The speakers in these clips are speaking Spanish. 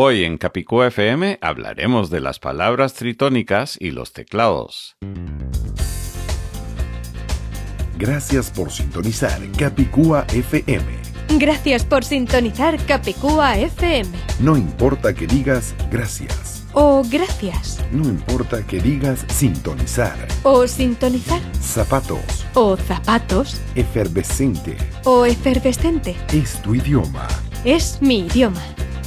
Hoy en Capicú FM hablaremos de las palabras tritónicas y los teclados. Gracias por sintonizar Capicúa FM. Gracias por sintonizar Capicúa FM. No importa que digas gracias o gracias. No importa que digas sintonizar o sintonizar. Zapatos o zapatos. Efervescente o efervescente. Es tu idioma. Es mi idioma.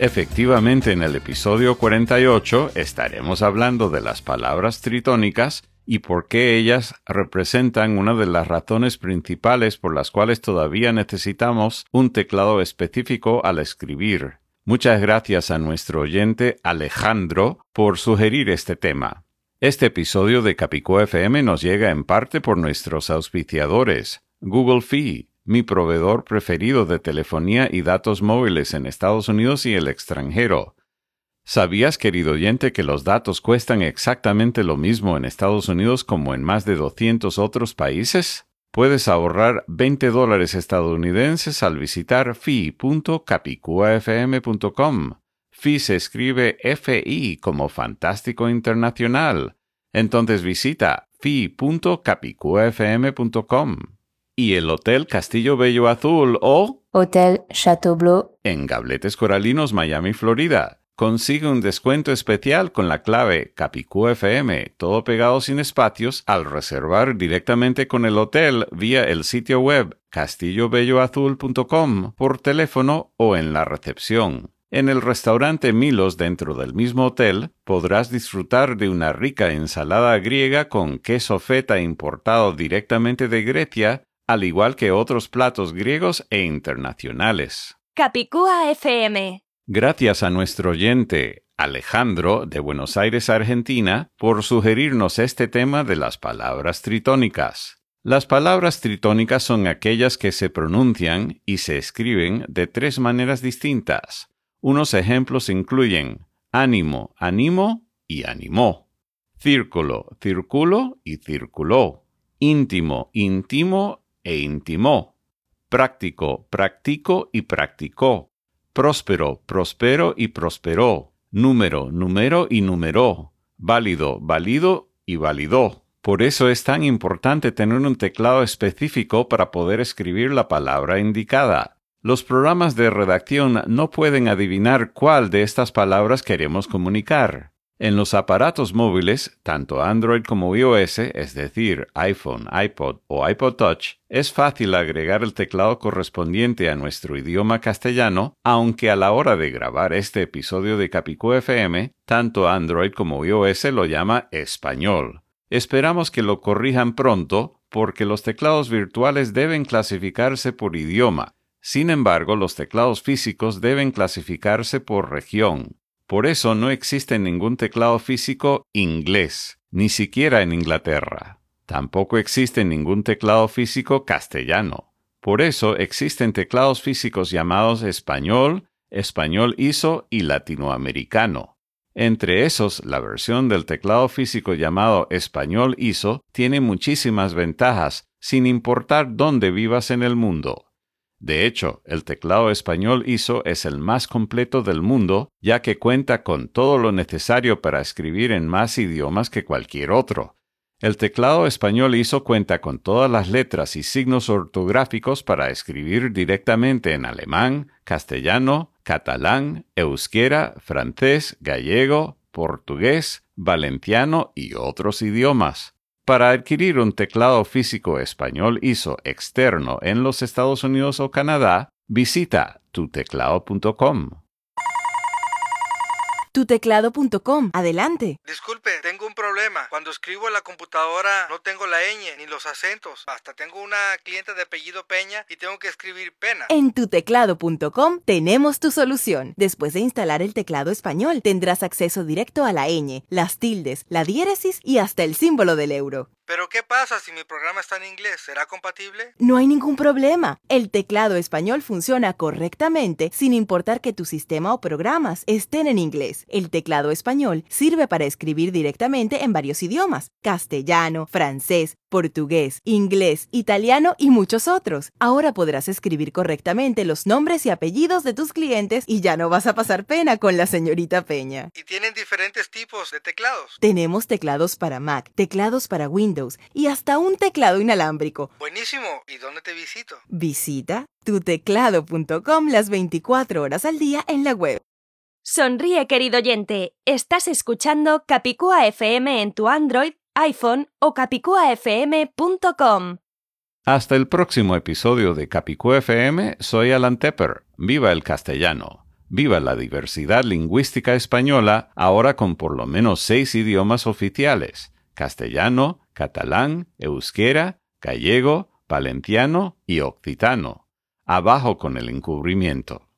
Efectivamente, en el episodio 48 estaremos hablando de las palabras tritónicas y por qué ellas representan una de las razones principales por las cuales todavía necesitamos un teclado específico al escribir. Muchas gracias a nuestro oyente Alejandro por sugerir este tema. Este episodio de Capicó FM nos llega en parte por nuestros auspiciadores, Google Fee, mi proveedor preferido de telefonía y datos móviles en Estados Unidos y el extranjero. ¿Sabías, querido oyente, que los datos cuestan exactamente lo mismo en Estados Unidos como en más de 200 otros países? Puedes ahorrar 20 dólares estadounidenses al visitar fi.capicuafm.com. Fi se escribe FI como Fantástico Internacional. Entonces visita fi.capicuafm.com y el Hotel Castillo Bello Azul o Hotel Chateau Bleu en Gabletes Coralinos, Miami, Florida. Consigue un descuento especial con la clave CapicúFM, todo pegado sin espacios, al reservar directamente con el hotel vía el sitio web castillobelloazul.com por teléfono o en la recepción. En el restaurante Milos dentro del mismo hotel podrás disfrutar de una rica ensalada griega con queso feta importado directamente de Grecia al igual que otros platos griegos e internacionales. Capicúa FM. Gracias a nuestro oyente Alejandro de Buenos Aires, Argentina, por sugerirnos este tema de las palabras tritónicas. Las palabras tritónicas son aquellas que se pronuncian y se escriben de tres maneras distintas. Unos ejemplos incluyen ánimo, animo y animó, círculo, círculo y circuló, íntimo, íntimo e intimó. Práctico, practico y practicó. Próspero, prospero y prosperó. Número, número y numeró. Válido, válido y validó. Por eso es tan importante tener un teclado específico para poder escribir la palabra indicada. Los programas de redacción no pueden adivinar cuál de estas palabras queremos comunicar. En los aparatos móviles, tanto Android como iOS, es decir, iPhone, iPod o iPod Touch, es fácil agregar el teclado correspondiente a nuestro idioma castellano, aunque a la hora de grabar este episodio de Capicú FM, tanto Android como iOS lo llama español. Esperamos que lo corrijan pronto, porque los teclados virtuales deben clasificarse por idioma. Sin embargo, los teclados físicos deben clasificarse por región. Por eso no existe ningún teclado físico inglés, ni siquiera en Inglaterra. Tampoco existe ningún teclado físico castellano. Por eso existen teclados físicos llamados español, español ISO y latinoamericano. Entre esos, la versión del teclado físico llamado español ISO tiene muchísimas ventajas, sin importar dónde vivas en el mundo. De hecho, el teclado español ISO es el más completo del mundo, ya que cuenta con todo lo necesario para escribir en más idiomas que cualquier otro. El teclado español ISO cuenta con todas las letras y signos ortográficos para escribir directamente en alemán, castellano, catalán, euskera, francés, gallego, portugués, valenciano y otros idiomas. Para adquirir un teclado físico español ISO externo en los Estados Unidos o Canadá, visita tuteclado.com. tuteclado.com. Adelante. Disculpe, tengo un problema. Cuando escribo en la computadora no tengo la ñ ni los acentos. Hasta tengo una cliente de apellido Peña y tengo que escribir pena. En tuteclado.com tenemos tu solución. Después de instalar el teclado español, tendrás acceso directo a la ñ, las tildes, la diéresis y hasta el símbolo del euro. Pero ¿qué pasa si mi programa está en inglés? ¿Será compatible? No hay ningún problema. El teclado español funciona correctamente sin importar que tu sistema o programas estén en inglés. El teclado español sirve para escribir directamente en varios idiomas, castellano, francés, portugués, inglés, italiano y muchos otros. Ahora podrás escribir correctamente los nombres y apellidos de tus clientes y ya no vas a pasar pena con la señorita Peña. ¿Y tienen diferentes tipos de teclados? Tenemos teclados para Mac, teclados para Windows, y hasta un teclado inalámbrico. Buenísimo. ¿Y dónde te visito? Visita tuteclado.com las 24 horas al día en la web. Sonríe, querido oyente. Estás escuchando Capicúa FM en tu Android, iPhone o capicuafm.com. Hasta el próximo episodio de Capicúa FM, soy Alan Tepper. Viva el castellano. Viva la diversidad lingüística española, ahora con por lo menos seis idiomas oficiales castellano, catalán, euskera, gallego, valenciano y occitano. Abajo con el encubrimiento.